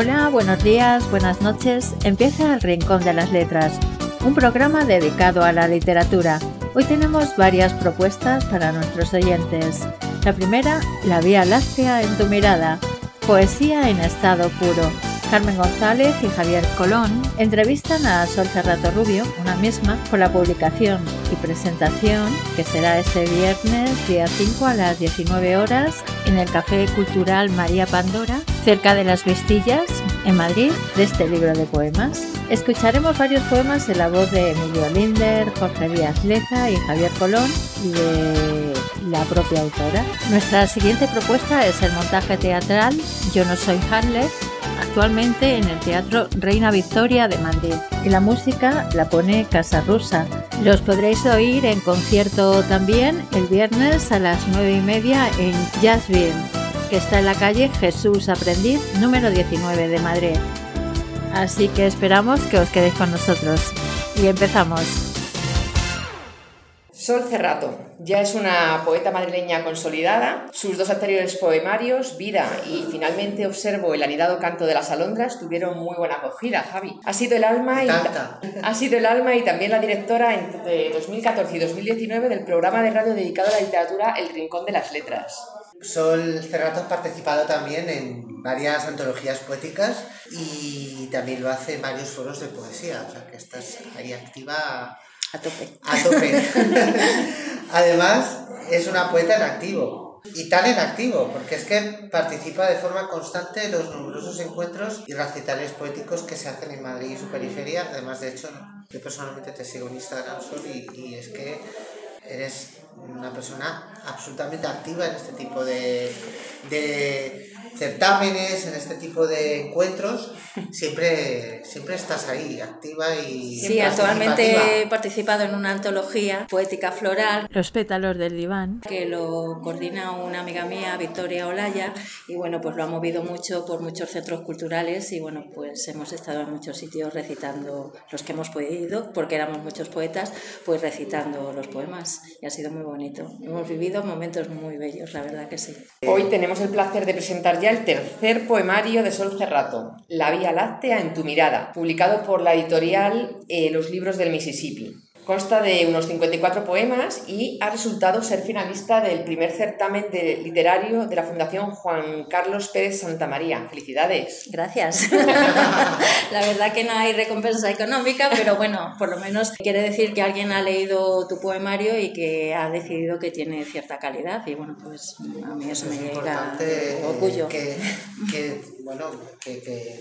Hola, buenos días, buenas noches. Empieza el Rincón de las Letras, un programa dedicado a la literatura. Hoy tenemos varias propuestas para nuestros oyentes. La primera, La Vía Láctea en tu mirada, poesía en estado puro. Carmen González y Javier Colón entrevistan a Sol Cerrato Rubio, una misma, por la publicación y presentación que será este viernes día 5 a las 19 horas en el Café Cultural María Pandora, cerca de las Vistillas, en Madrid, de este libro de poemas. Escucharemos varios poemas en la voz de Emilio Linder, Jorge Díaz Leza y Javier Colón y de la propia autora. Nuestra siguiente propuesta es el montaje teatral Yo no soy Hamlet, actualmente en el Teatro Reina Victoria de Madrid. Y la música la pone Casa Rusa. Los podréis oír en concierto también el viernes a las 9 y media en Jazzville, que está en la calle Jesús Aprendiz, número 19 de Madrid. Así que esperamos que os quedéis con nosotros. Y empezamos. Sol Cerrato ya es una poeta madrileña consolidada. Sus dos anteriores poemarios, Vida y finalmente Observo el anidado canto de las alondras, tuvieron muy buena acogida, Javi. Ha sido el alma y, ha sido el alma y también la directora entre 2014 y 2019 del programa de radio dedicado a la literatura El Rincón de las Letras. Sol Cerrato ha participado también en varias antologías poéticas y también lo hace en varios foros de poesía, o sea que estás ahí activa a tope. A tope. Además, es una poeta en activo. Y tan en activo, porque es que participa de forma constante en los numerosos encuentros y recitales poéticos que se hacen en Madrid y su periferia. Además, de hecho, yo personalmente te sigo en Instagram, Sol, y, es que eres una persona absolutamente activa en este tipo de, de certámenes, en este tipo de encuentros, siempre, siempre estás ahí, activa y... Sí, actualmente he participado en una antología poética floral. Los pétalos del diván. Que lo coordina una amiga mía, Victoria Olaya, y bueno, pues lo ha movido mucho por muchos centros culturales y bueno, pues hemos estado en muchos sitios recitando los que hemos podido, porque éramos muchos poetas, pues recitando los poemas y ha sido muy bonito. Hemos vivido momentos muy bellos, la verdad que sí. Hoy tenemos el placer de presentar ya el tercer poemario de Sol Cerrato, La Vía Láctea en tu mirada, publicado por la editorial eh, Los Libros del Mississippi. Consta de unos 54 poemas y ha resultado ser finalista del primer certamen de literario de la Fundación Juan Carlos Pérez Santa María. ¡Felicidades! Gracias. la verdad que no hay recompensa económica, pero bueno, por lo menos quiere decir que alguien ha leído tu poemario y que ha decidido que tiene cierta calidad. Y bueno, pues a mí eso me llega orgullo. Que, que, bueno, que, que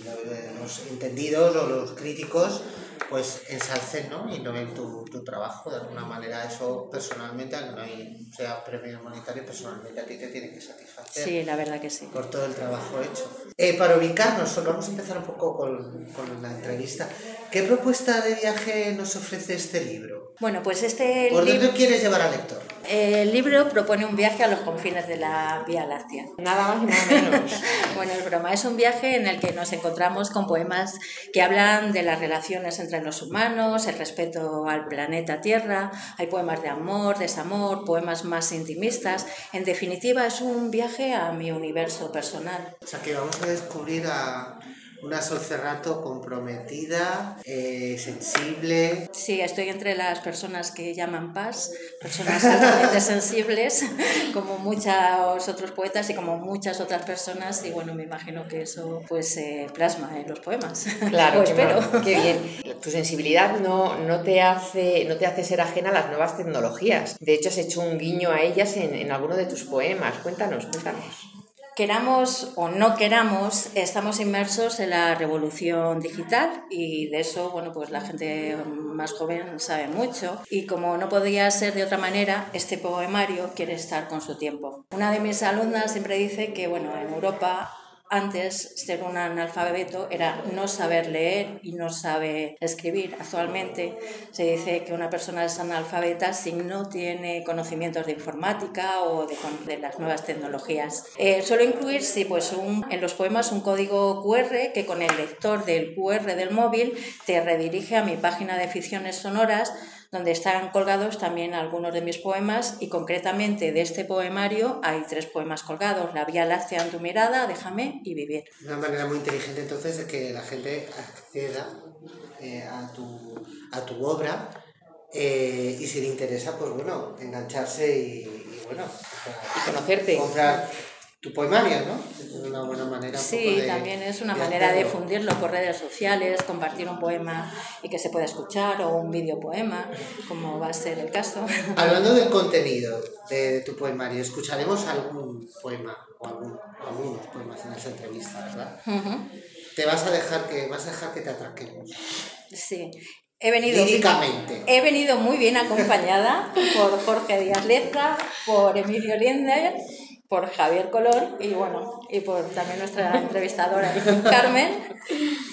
los entendidos o los críticos pues ensalcen ¿no? y no ven tu, tu, trabajo de alguna manera. Eso personalmente, aunque no hay, sea premio monetario, personalmente a ti te tiene que satisfacer. Sí, la verdad que sí. Por todo el trabajo hecho. Eh, para ubicarnos, vamos a empezar un poco con, con la entrevista. ¿Qué propuesta de viaje nos ofrece este libro? Bueno, pues este ¿Por dónde quieres llevar al lector? El libro propone un viaje a los confines de la Vía Láctea. Nada más y nada menos. bueno, es broma. Es un viaje en el que nos encontramos con poemas que hablan de las relaciones entre los humanos, el respeto al planeta Tierra. Hay poemas de amor, desamor, poemas más intimistas. En definitiva, es un viaje a mi universo personal. O sea, que vamos a descubrir a una Sol Cerrato comprometida, eh, sensible. Sí, estoy entre las personas que llaman paz, personas altamente sensibles, como muchos otros poetas y como muchas otras personas, y bueno, me imagino que eso pues se plasma en los poemas. Claro, espero. qué bien. Tu sensibilidad no, no, te hace, no te hace ser ajena a las nuevas tecnologías. De hecho, has hecho un guiño a ellas en, en alguno de tus poemas. Cuéntanos, cuéntanos queramos o no queramos, estamos inmersos en la revolución digital y de eso, bueno, pues la gente más joven sabe mucho y como no podía ser de otra manera, este poemario quiere estar con su tiempo. Una de mis alumnas siempre dice que, bueno, en Europa antes, ser un analfabeto era no saber leer y no saber escribir. Actualmente se dice que una persona es analfabeta si no tiene conocimientos de informática o de, las nuevas tecnologías. Eh, suelo incluir, sí, pues en los poemas un código QR que con el lector del QR del móvil te redirige a mi página de ficciones sonoras donde están colgados también algunos de mis poemas y concretamente de este poemario hay tres poemas colgados, La Vía Láctea en tu mirada, Déjame y Vivir. Una manera muy inteligente entonces de que la gente acceda eh, a, tu, a tu obra eh, y si le interesa, pues bueno, engancharse y, bueno, conocerte. Comprar tu poemario, ¿no? Es una buena manera. sí, también es una manera de difundirlo por redes sociales, compartir un poema y que se pueda escuchar o un video poema, como va a ser el caso. Hablando del contenido de, tu poemario, escucharemos algún poema o algún, algunos poemas en esa entrevista, ¿verdad? Te vas a dejar que vas a dejar que te atraquemos. Sí, He venido, he venido muy bien acompañada por Jorge Díaz Leza, por Emilio Linder por Javier Colón y bueno, y por también nuestra entrevistadora Carmen.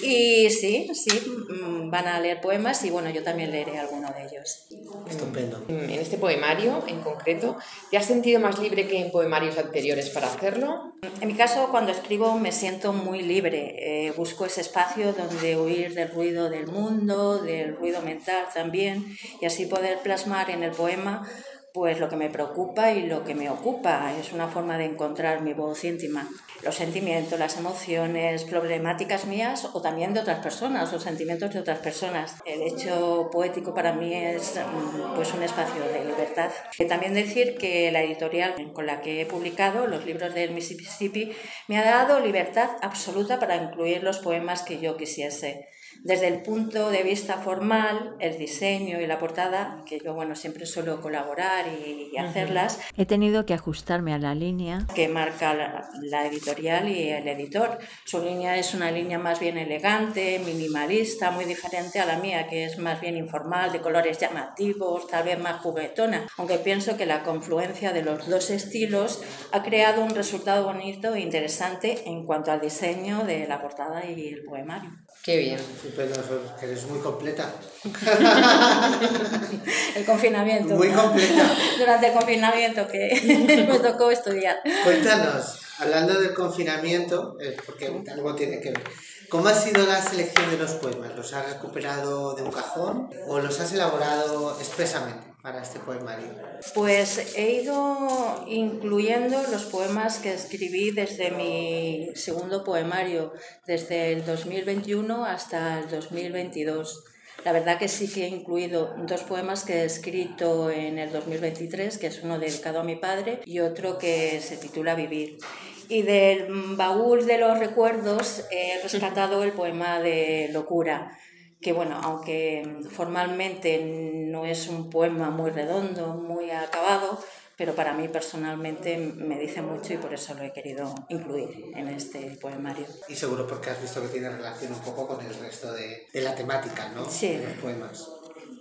Y sí, sí, mm, van a leer poemas y bueno, yo también leeré alguno de ellos. Estupendo. En este poemario en concreto, ¿te has sentido más libre que en poemarios anteriores para hacerlo? En mi caso, cuando escribo me siento muy libre. Eh, busco ese espacio donde huir del ruido del mundo, del ruido mental también, y así poder plasmar en el poema pues lo que me preocupa y lo que me ocupa. Es una forma de encontrar mi voz íntima. Los sentimientos, las emociones, problemáticas mías o también de otras personas, los sentimientos de otras personas. El hecho poético para mí es mm, pues un espacio de libertad. También decir que la editorial con la que he publicado los libros del Mississippi me ha dado libertad absoluta para incluir los poemas que yo quisiese desde el punto de vista formal, el diseño y la portada, que yo bueno, siempre suelo colaborar y, hacerlas. He tenido que ajustarme a la línea que marca la, editorial y el editor. Su línea es una línea más bien elegante, minimalista, muy diferente a la mía, que es más bien informal, de colores llamativos, tal vez más juguetona. Aunque pienso que la confluencia de los dos estilos ha creado un resultado bonito e interesante en cuanto al diseño de la portada y el poemario. Qué bien. eres muy completa. el confinamiento. Muy completa. Durante el confinamiento que me tocó estudiar. Cuéntanos, hablando del confinamiento, eh, porque algo tiene que ver. ¿Cómo ha sido la selección de los poemas? ¿Los has recuperado de un cajón o los has elaborado expresamente? Para este poemario? Pues he ido incluyendo los poemas que escribí desde mi segundo poemario, desde el 2021 hasta el 2022. La verdad que sí que he incluido dos poemas que he escrito en el 2023, que es uno dedicado a mi padre y otro que se titula Vivir. Y del baúl de los recuerdos he rescatado el poema de Locura, que bueno, aunque formalmente no es un poema muy redondo, muy acabado, pero para mí personalmente me dice mucho y por eso lo he querido incluir en este poemario. Y seguro porque has visto que tiene relación un poco con el resto de, de la temática, ¿no? Sí. De los poemas.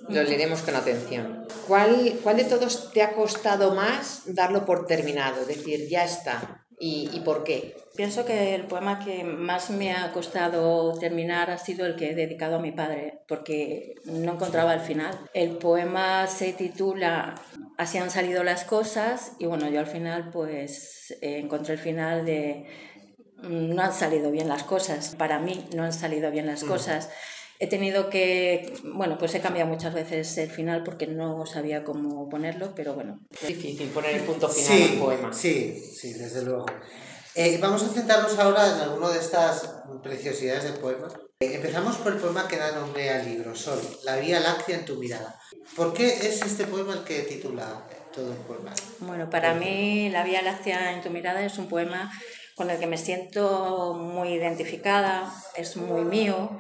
Lo leeremos con atención. ¿Cuál, ¿Cuál de todos te ha costado más darlo por terminado? Es decir, ya está, ¿Y, por qué? Pienso que el poema que más me ha costado terminar ha sido el que he dedicado a mi padre, porque no encontraba el final. El poema se titula Así han salido las cosas y bueno, yo al final pues eh, encontré el final de no han salido bien las cosas, para mí no han salido bien las mm. cosas. He tenido que, bueno, pues he cambiado muchas veces el final porque no sabía cómo ponerlo, pero bueno. Es difícil poner el punto final sí, poema. Sí, sí, desde luego. Eh, vamos a centrarnos ahora en alguna de estas preciosidades del poema. Eh, empezamos por el poema que da nombre al libro, Sol, La Vía Láctea en tu mirada. ¿Por qué es este poema el que titula todo el poema? Bueno, para mí La Vía Láctea en tu mirada es un poema con el que me siento muy identificada, es muy mío.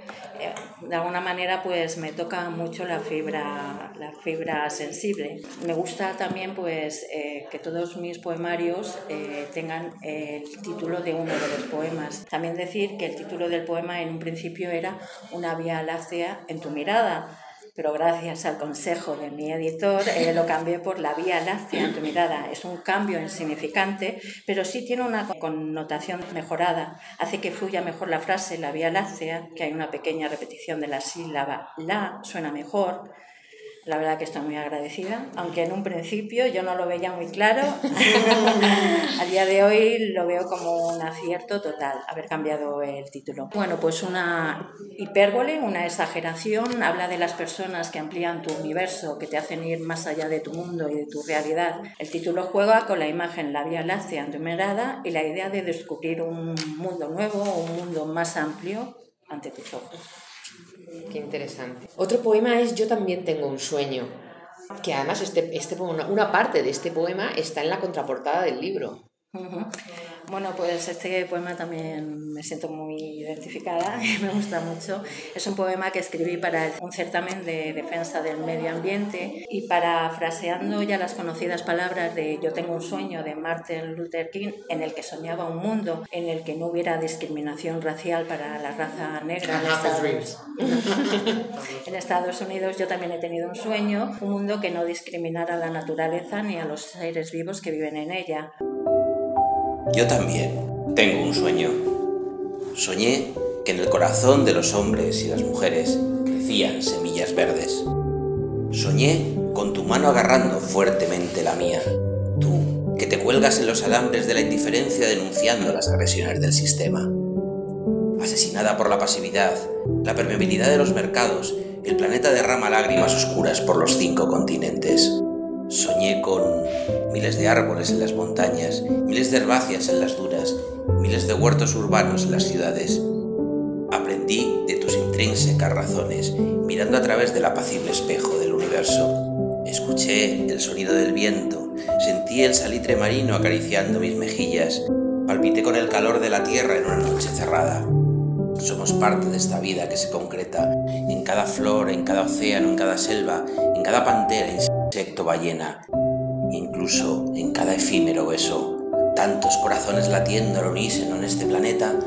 Eh, de alguna manera pues me toca mucho la fibra, la fibra sensible. Me gusta también pues eh, que todos mis poemarios eh, tengan el título de uno de los poemas. También decir que el título del poema en un principio era Una vía láctea en tu mirada pero gracias al consejo de mi editor eh, lo cambié por la vía láctea en tu mirada. Es un cambio insignificante, pero sí tiene una connotación mejorada. Hace que fluya mejor la frase la vía láctea, que hay una pequeña repetición de la sílaba la, suena mejor. La verdad que estoy muy agradecida, aunque en un principio yo no lo veía muy claro. A día de hoy lo veo como un acierto total haber cambiado el título. Bueno, pues una hipérbole, una exageración, habla de las personas que amplían tu universo, que te hacen ir más allá de tu mundo y de tu realidad. El título juega con la imagen La Vía Láctea mirada y la idea de descubrir un mundo nuevo, un mundo más amplio ante tus ojos. Qué interesante. Otro poema es Yo también tengo un sueño, que además este, este, una parte de este poema está en la contraportada del libro. Bueno, pues este poema también me siento muy identificada, me gusta mucho. Es un poema que escribí para un certamen de defensa del medio ambiente y parafraseando ya las conocidas palabras de Yo tengo un sueño de Martin Luther King, en el que soñaba un mundo en el que no hubiera discriminación racial para la raza negra en Estados, en Estados Unidos. Yo también he tenido un sueño, un mundo que no discriminara a la naturaleza ni a los seres vivos que viven en ella. Yo también tengo un sueño. Soñé que en el corazón de los hombres y las mujeres crecían semillas verdes. Soñé con tu mano agarrando fuertemente la mía. Tú, que te cuelgas en los alambres de la indiferencia denunciando las agresiones del sistema. Asesinada por la pasividad, la permeabilidad de los mercados, el planeta derrama lágrimas oscuras por los cinco continentes. Soñé con miles de árboles en las montañas, miles de herbáceas en las dunas, miles de huertos urbanos en las ciudades. Aprendí de tus intrínsecas razones, mirando a través del apacible espejo del universo. Escuché el sonido del viento, sentí el salitre marino acariciando mis mejillas, palpité con el calor de la tierra en una noche cerrada. Somos parte de esta vida que se concreta en cada flor, en cada océano, en cada selva, en cada pantera, insecto, ballena, incluso en cada efímero beso. Tantos corazones latiendo al unísono en este planeta.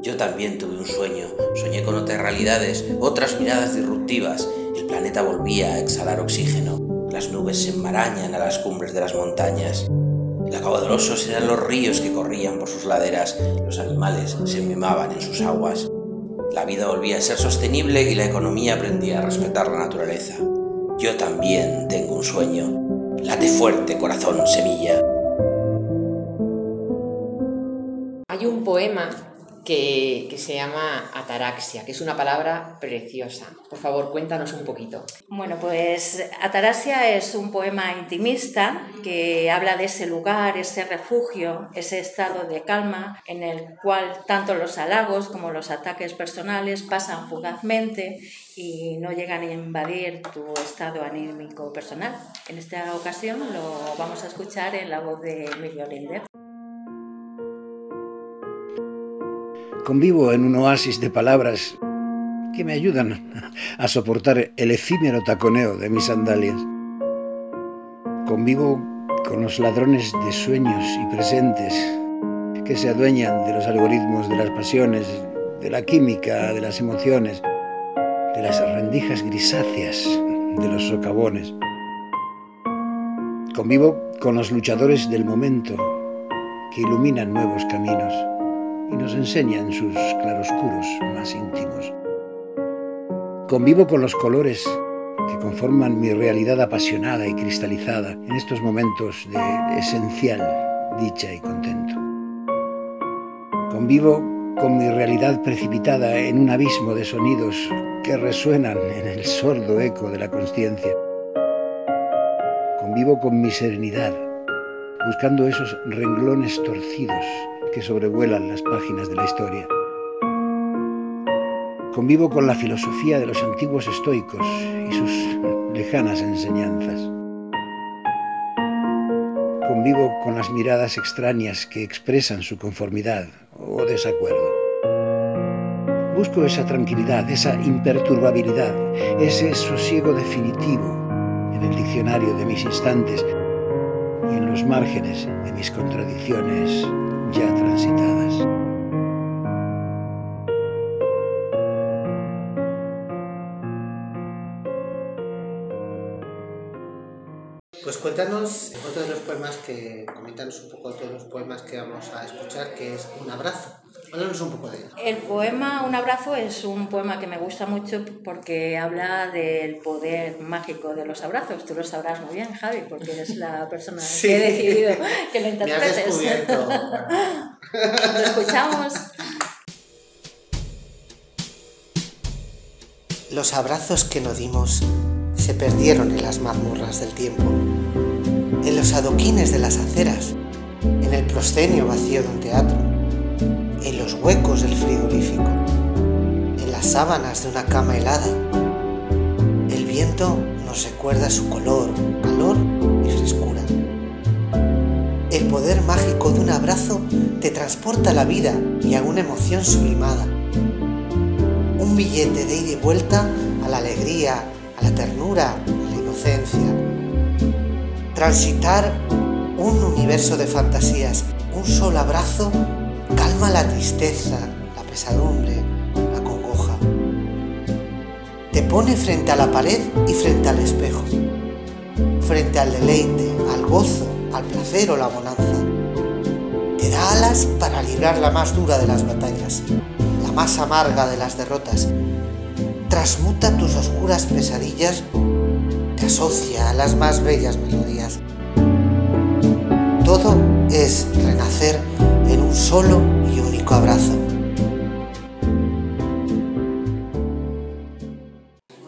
Yo también tuve un sueño, soñé con otras realidades, otras miradas disruptivas. El planeta volvía a exhalar oxígeno. Las nubes se enmarañan a las cumbres de las montañas. La caudalosos eran los ríos que corrían por sus laderas, los animales se mimaban en sus aguas. La vida volvía a ser sostenible y la economía aprendía a respetar la naturaleza. Yo también tengo un sueño. Late fuerte, corazón, semilla. Hay un poema que, se llama ataraxia, que es una palabra preciosa. Por favor, cuéntanos un poquito. Bueno, pues ataraxia es un poema intimista que habla de ese lugar, ese refugio, ese estado de calma en el cual tanto los halagos como los ataques personales pasan fugazmente y no llegan a invadir tu estado anímico personal. En esta ocasión lo vamos a escuchar en la voz de Emilio Linder. Convivo en un oasis de palabras que me ayudan a soportar el efímero taconeo de mis sandalias. Convivo con los ladrones de sueños y presentes que se adueñan de los algoritmos de las pasiones, de la química, de las emociones, de las rendijas grisáceas de los socavones. Convivo con los luchadores del momento que iluminan nuevos caminos y nos enseñan sus claroscuros más íntimos. Convivo con los colores que conforman mi realidad apasionada y cristalizada en estos momentos de esencial dicha y contento. Convivo con mi realidad precipitada en un abismo de sonidos que resuenan en el sordo eco de la conciencia. Convivo con mi serenidad, buscando esos renglones torcidos que sobrevuelan las páginas de la historia. Convivo con la filosofía de los antiguos estoicos y sus lejanas enseñanzas. Convivo con las miradas extrañas que expresan su conformidad o desacuerdo. Busco esa tranquilidad, esa imperturbabilidad, ese sosiego definitivo en el diccionario de mis instantes y en los márgenes de mis contradicciones ya transitadas. Pues cuéntanos otro de los poemas que, coméntanos un poco todos los poemas que vamos a escuchar, que es Un abrazo. Háblanos un poco de él. El poema Un abrazo es un poema que me gusta mucho porque habla del poder mágico de los abrazos. Tú lo sabrás muy bien, Javi, porque eres la persona Sí. que he decidido que lo Me has interpretes. descubierto. Lo escuchamos. Los abrazos que no dimos se perdieron en las mazmorras del tiempo, en los adoquines de las aceras, en el proscenio vacío de un teatro, en los huecos del frigorífico, en las sábanas de una cama helada. El viento nos recuerda su color, calor y frescura. El poder mágico de un abrazo te transporta a la vida y a una emoción sublimada un billete de ida y vuelta a la alegría, a la ternura, a la inocencia. Transitar un universo de fantasías, un solo abrazo, calma la tristeza, la pesadumbre, la congoja. Te pone frente a la pared y frente al espejo, frente al deleite, al gozo, al placer o la bonanza. Te da alas para librar la más dura de las batallas, la más amarga de las derrotas. Transmuta tus oscuras pesadillas, te asocia a las más bellas melodías. Todo es renacer en un solo y único abrazo.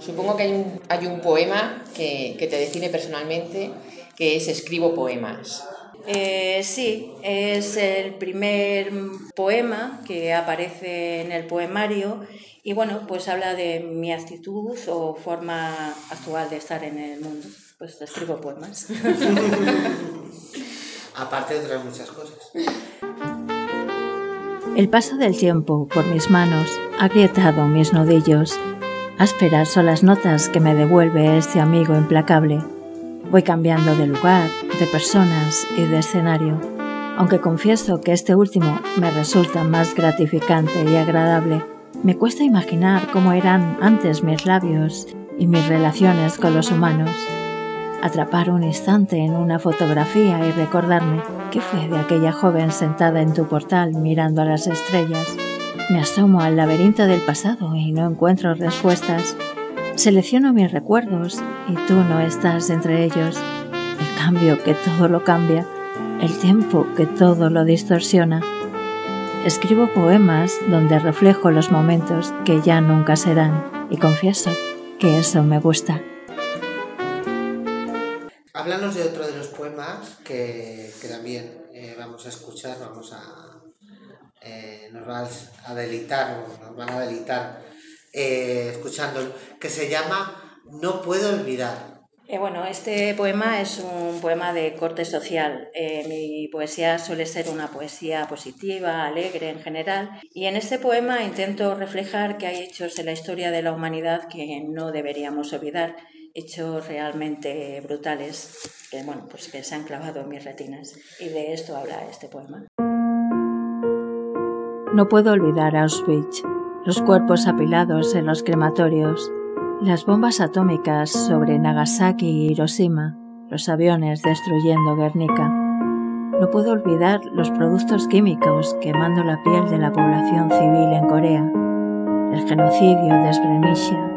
Supongo que hay un, hay un poema que, que te define personalmente, que es Escribo poemas. Eh, sí, es el primer poema que aparece en el poemario y bueno, pues habla de mi actitud o forma actual de estar en el mundo. Pues escribo poemas. Aparte de otras muchas cosas. El paso del tiempo por mis manos ha agrietado mis nudillos. Ásperas son las notas que me devuelve este amigo implacable. Voy cambiando de lugar, de personas y de escenario, aunque confieso que este último me resulta más gratificante y agradable. Me cuesta imaginar cómo eran antes mis labios y mis relaciones con los humanos. Atrapar un instante en una fotografía y recordarme qué fue de aquella joven sentada en tu portal mirando a las estrellas. Me asomo al laberinto del pasado y no encuentro respuestas. Selecciono mis recuerdos y tú no estás entre ellos. El cambio que todo lo cambia, el tiempo que todo lo distorsiona. Escribo poemas donde reflejo los momentos que ya nunca serán y confieso que eso me gusta. Háblanos de otro de los poemas que, también eh, vamos a escuchar, vamos a... eh, nos vas a delitar, nos van a delitar eh, escuchándolo, que se llama No puedo olvidar. Eh, bueno, este poema es un poema de corte social. Eh, mi poesía suele ser una poesía positiva, alegre en general, y en este poema intento reflejar que hay hechos en la historia de la humanidad que no deberíamos olvidar, hechos realmente brutales que, bueno, pues que se han clavado en mis retinas. Y de esto habla este poema. No puedo olvidar Auschwitz, los cuerpos apilados en los crematorios, las bombas atómicas sobre Nagasaki y Hiroshima, los aviones destruyendo Guernica. No puedo olvidar los productos químicos quemando la piel de la población civil en Corea, el genocidio de Srebrenica,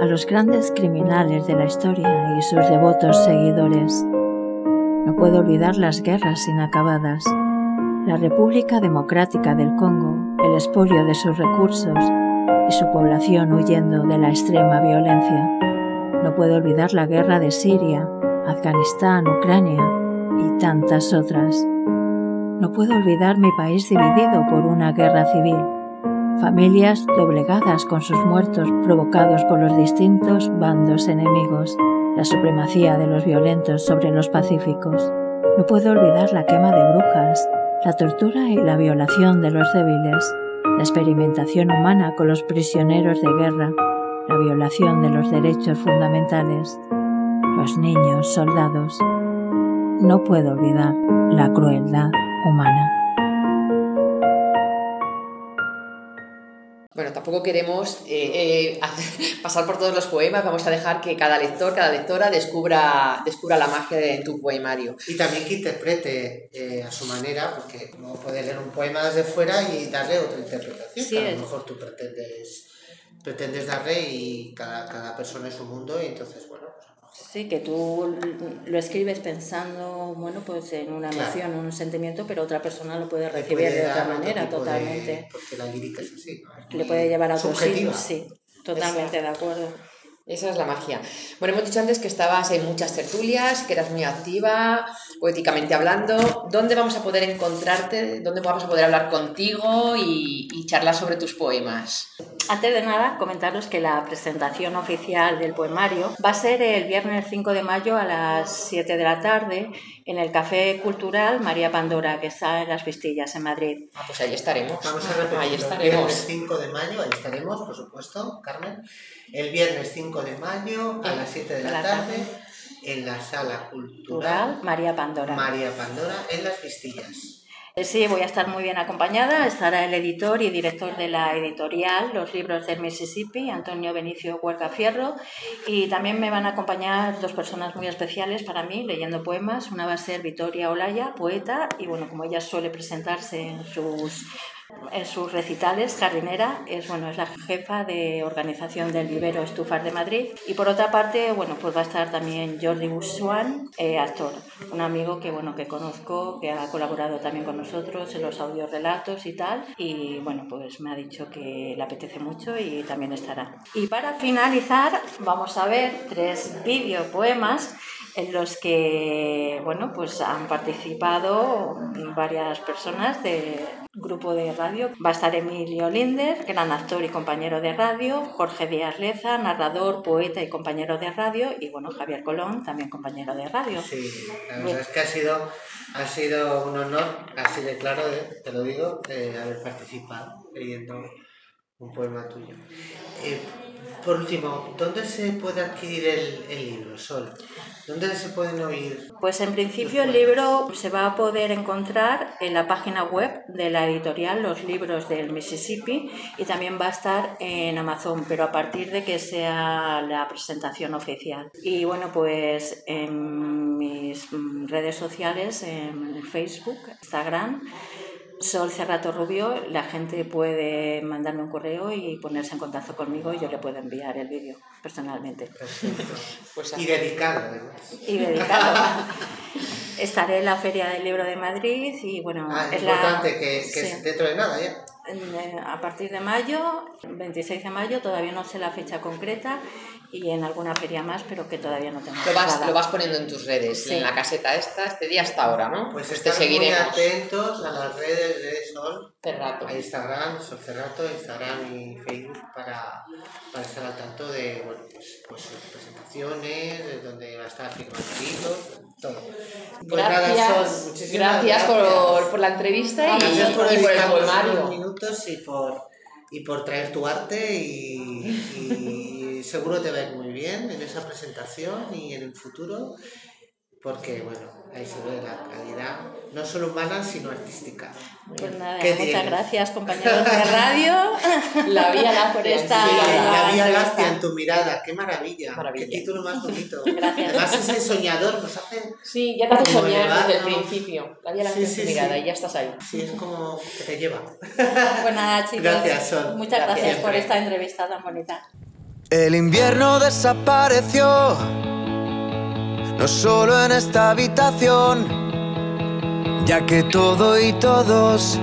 a los grandes criminales de la historia y sus devotos seguidores. No puedo olvidar las guerras inacabadas, la República Democrática del Congo, el expolio de sus recursos y su población huyendo de la extrema violencia. No puedo olvidar la guerra de Siria, Afganistán, Ucrania y tantas otras. No puedo olvidar mi país dividido por una guerra civil, familias doblegadas con sus muertos provocados por los distintos bandos enemigos, la supremacía de los violentos sobre los pacíficos. No puedo olvidar la quema de brujas, la tortura y la violación de los débiles, la experimentación humana con los prisioneros de guerra, la violación de los derechos fundamentales, los niños soldados. No puedo olvidar la crueldad humana. Tampoco queremos eh, eh, pasar por todos los poemas, vamos a dejar que cada lector, cada lectora descubra, descubra la magia de tu poemario. Y también que interprete eh, a su manera, porque no puede leer un poema desde fuera y darle otra interpretación, que a lo mejor tú pretendes, pretendes darle y cada, cada persona es un mundo y entonces, bueno, Sí, que tú lo escribes pensando, bueno, pues en una emoción, en un sentimiento, pero otra persona lo puede recibir de otra manera, totalmente. porque la lírica es así. Le puede llevar a otros sitios, sí, totalmente de acuerdo. Esa es la magia. Bueno, hemos dicho antes que estabas en muchas tertulias, que eras muy activa, poéticamente hablando. ¿Dónde vamos a poder encontrarte? ¿Dónde vamos a poder hablar contigo y, charlar sobre tus poemas? Antes de nada, comentaros que la presentación oficial del poemario va a ser el viernes 5 de mayo a las 7 de la tarde en el Café Cultural María Pandora, que está en Las Vistillas, en Madrid. Ah, pues ahí estaremos. Vamos a repetir. Ahí estaremos. El viernes 5 de mayo, ahí estaremos, por supuesto, Carmen. El viernes 5 de mayo a las 7 de la, tarde, en la Sala Cultural María Pandora. María Pandora, en Las Vistillas. Eh, sí, voy a estar muy bien acompañada. Estará el editor y director de la editorial Los Libros del Mississippi, Antonio Benicio Huerca Fierro. Y también me van a acompañar dos personas muy especiales para mí leyendo poemas. Una va a ser Victoria Olaya, poeta, y bueno, como ella suele presentarse en sus en sus recitales, jardinera, es, bueno, es la jefa de organización del vivero Estufar de Madrid. Y por otra parte, bueno, pues va a estar también Jordi Bussuan, eh, actor, un amigo que, bueno, que conozco, que ha colaborado también con nosotros en los audiorelatos y tal. Y bueno, pues me ha dicho que le apetece mucho y también estará. Y para finalizar, vamos a ver tres videopoemas en los que bueno, pues han participado varias personas del grupo de radio. Va a estar Emilio Linder, gran actor y compañero de radio, Jorge Díaz Leza, narrador, poeta y compañero de radio, y bueno, Javier Colón, también compañero de radio. Sí, la verdad es que ha sido, ha sido un honor, así de claro, eh, te lo digo, haber participado leyendo un poema tuyo. Eh, por último, ¿dónde se puede adquirir el, el libro, Sol? ¿Dónde se pueden oír? Pues en principio el libro se va a poder encontrar en la página web de la editorial Los Libros del Mississippi y también va a estar en Amazon, pero a partir de que sea la presentación oficial. Y bueno, pues en mis redes sociales, en Facebook, Instagram, Sol Cerrato Rubio, la gente puede mandarme un correo y ponerse en contacto conmigo y yo le puedo enviar el vídeo personalmente. Pues y dedicado, además. Y dedicado. Estaré en la Feria del Libro de Madrid y bueno, ah, es, importante que, que dentro de nada ya. Eh, a partir de mayo, 26 de mayo, todavía no sé la fecha concreta y en alguna feria más, pero que todavía no tengo. Lo vas, lo vas poniendo en tus redes, en la caseta esta, este día hasta ahora, ¿no? Pues, pues estén muy atentos a las redes de Sol, Cerrato. a Instagram, Sol Cerrato, Instagram y Facebook para, para estar al tanto de bueno, pues, pues sus presentaciones, de donde va a estar firmadito, todo. Pues gracias, nada, Sol, muchísimas gracias, Por, por la entrevista y, gracias por, y por el poemario. minutos y por, y por traer tu arte y, y seguro te va a ir muy bien en esa presentación y en el futuro, porque bueno, ahí se ve la calidad, no solo humana, sino artística. Pues nada, muchas gracias compañeros de radio. La Vía Láctea. esta la, Vía Láctea en tu mirada, qué maravilla, qué título más bonito. Gracias. Además ese soñador nos hace... Sí, ya te hace soñar desde el principio. La Vía Láctea en tu mirada y ya estás ahí. Sí, es como que te lleva. Pues nada chicos, gracias, Sol. muchas gracias por esta entrevista tan bonita. El invierno desapareció, no solo en esta habitación, ya que todo y todos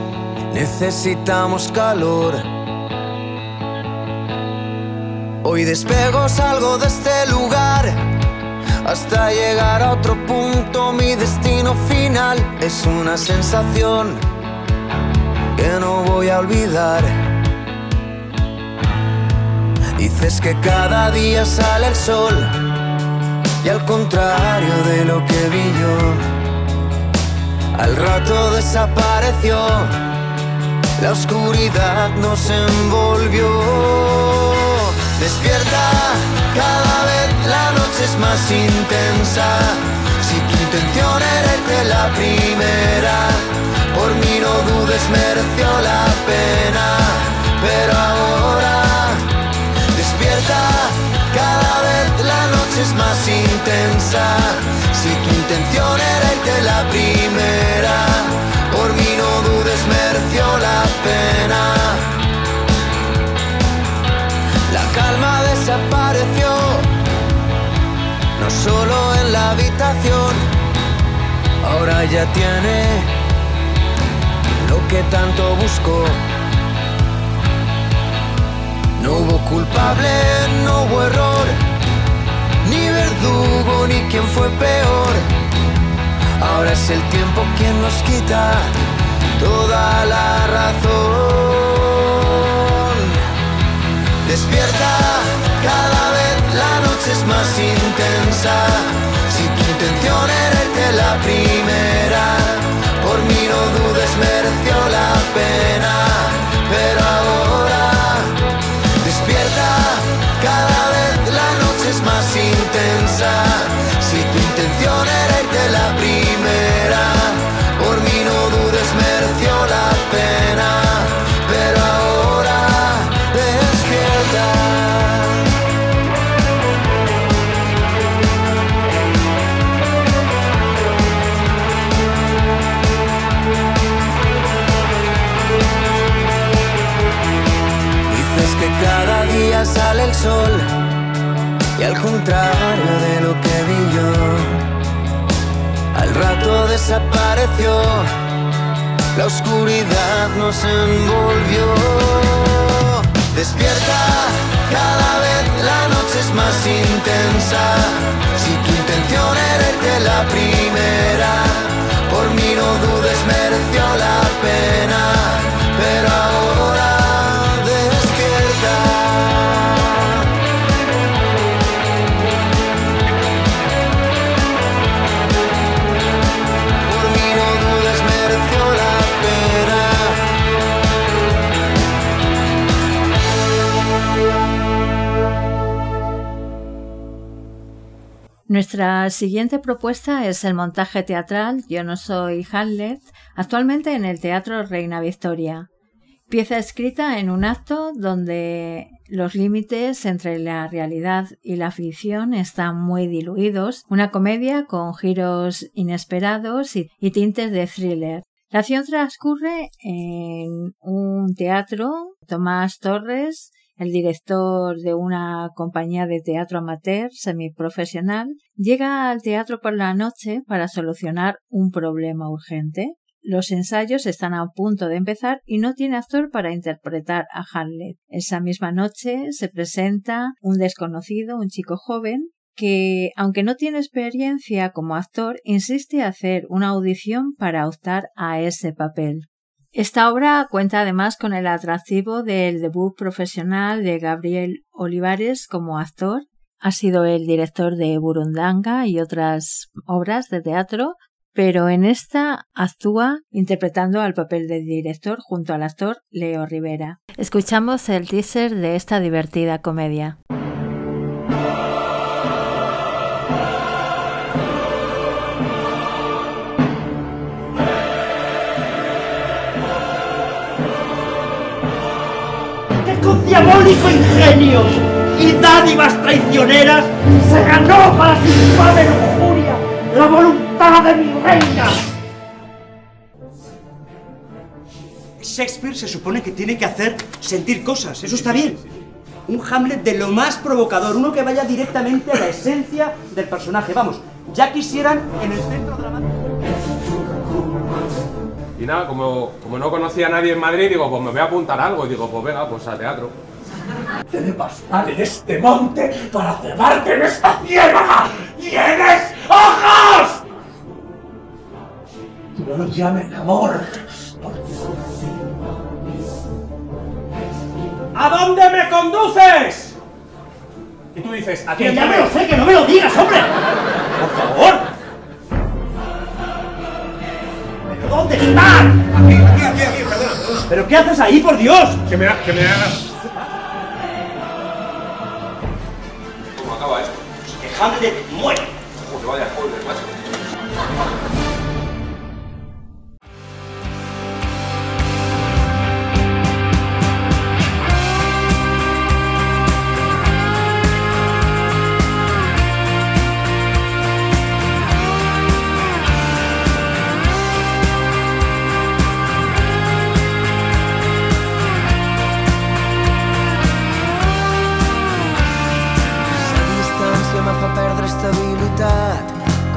necesitamos calor. Hoy despego, salgo de este lugar, hasta llegar a otro punto, mi destino final es una sensación que no voy a olvidar. Dices que cada día sale el sol y al contrario de lo que vi yo, al rato desapareció, la oscuridad nos envolvió. Despierta, cada vez la noche es más intensa. Si tu intención era irte la primera, por mí no dudes, mereció la pena. Pero ahora intensa. Si tu intención era irte la primera, por mí no dudes, mereció la pena. La calma desapareció, no solo en la habitación, ahora ya tiene lo que tanto buscó. No hubo culpable, no hubo error, verdugo, ni quien fue peor. Ahora es el tiempo quien nos quita toda la razón. Despierta, cada vez la noche es más intensa. Si tu intención era irte la primera, por mí no dudes, mereció la pena. Pero ahora más intensa. Si tu intención era irte la primera, la oscuridad nos envolvió. Despierta, cada vez la noche es más intensa. Si tu intención era irte la primera, Nuestra siguiente propuesta es el montaje teatral Yo no soy Hamlet, actualmente en el Teatro Reina Victoria. Pieza escrita en un acto donde los límites entre la realidad y la ficción están muy diluidos, una comedia con giros inesperados y, y tintes de thriller. La acción transcurre en un teatro. Tomás Torres, el director de una compañía de teatro amateur semiprofesional, llega al teatro por la noche para solucionar un problema urgente. Los ensayos están a punto de empezar y no tiene actor para interpretar a Hamlet. Esa misma noche se presenta un desconocido, un chico joven, que, aunque no tiene experiencia como actor, insiste a hacer una audición para optar a ese papel. Esta obra cuenta además con el atractivo del debut profesional de Gabriel Olivares como actor. Ha sido el director de Burundanga y otras obras de teatro, pero en esta actúa interpretando al papel de director junto al actor Leo Rivera. Escuchamos el teaser de esta divertida comedia. Diabólico ingenio y dádivas traicioneras se ganó para su infame lujuria la voluntad de mi reina. Shakespeare se supone que tiene que hacer sentir cosas, eso está bien. Un Hamlet de lo más provocador, uno que vaya directamente a la esencia del personaje. Vamos, ya quisieran en el centro dramático. Y nada, como, como no conocía a nadie en Madrid, digo, pues me voy a apuntar a algo. Y digo, pues venga, pues a teatro. Debe bastar en este monte para cebarte en esta tierra. ¡Tienes ojos! No lo llamen amor. porque- ¿A dónde me conduces? Y tú dices, a Que ya me lo sé, que no me lo digas, hombre. Por favor. ¿Pero dónde están? Aquí, aquí, aquí, aquí, perdona, perdona. ¿Pero qué haces ahí, por Dios? Que me da, que me da. ¿Cómo acaba esto? Hamlet muere. Joder, vaya spoiler, macho.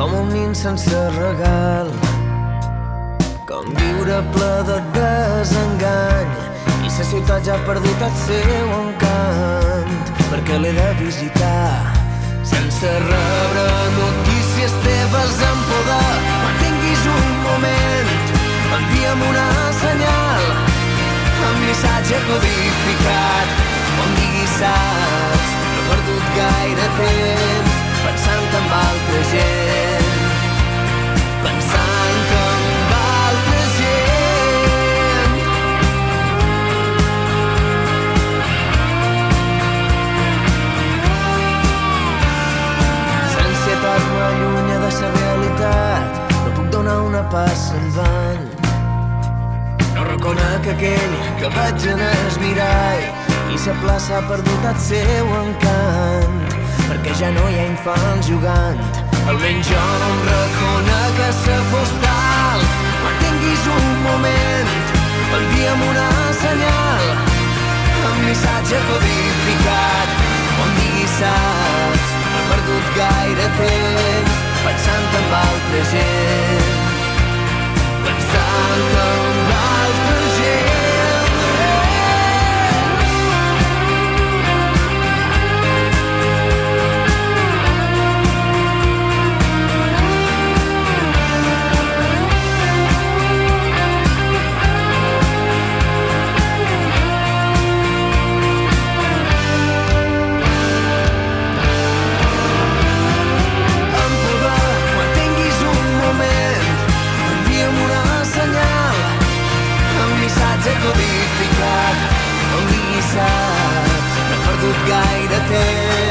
Camins sense regal. Com viure ple de desengany. I la ciutat ja ha perdut el seu encant. Perquè l'he de visitar? Sense rebre notícies teves en poder. Quan tinguis un moment envia'm una senyal. Amb missatge codificat. On diguis saps no he perdut gaire temps pensant en altra gent passa endavant. No reconec aquell que vaig en el mirall i la plaça ha perdut el seu encant perquè ja no hi ha infants jugant almenys jo no em reconec a la postal. Quan tinguis un moment envia'm una senyal amb missatge codificat. On diguis saps he perdut gaire temps pensant en altra gent. Pensant en altra gent codificat on diguis saps no he perdut gaire temps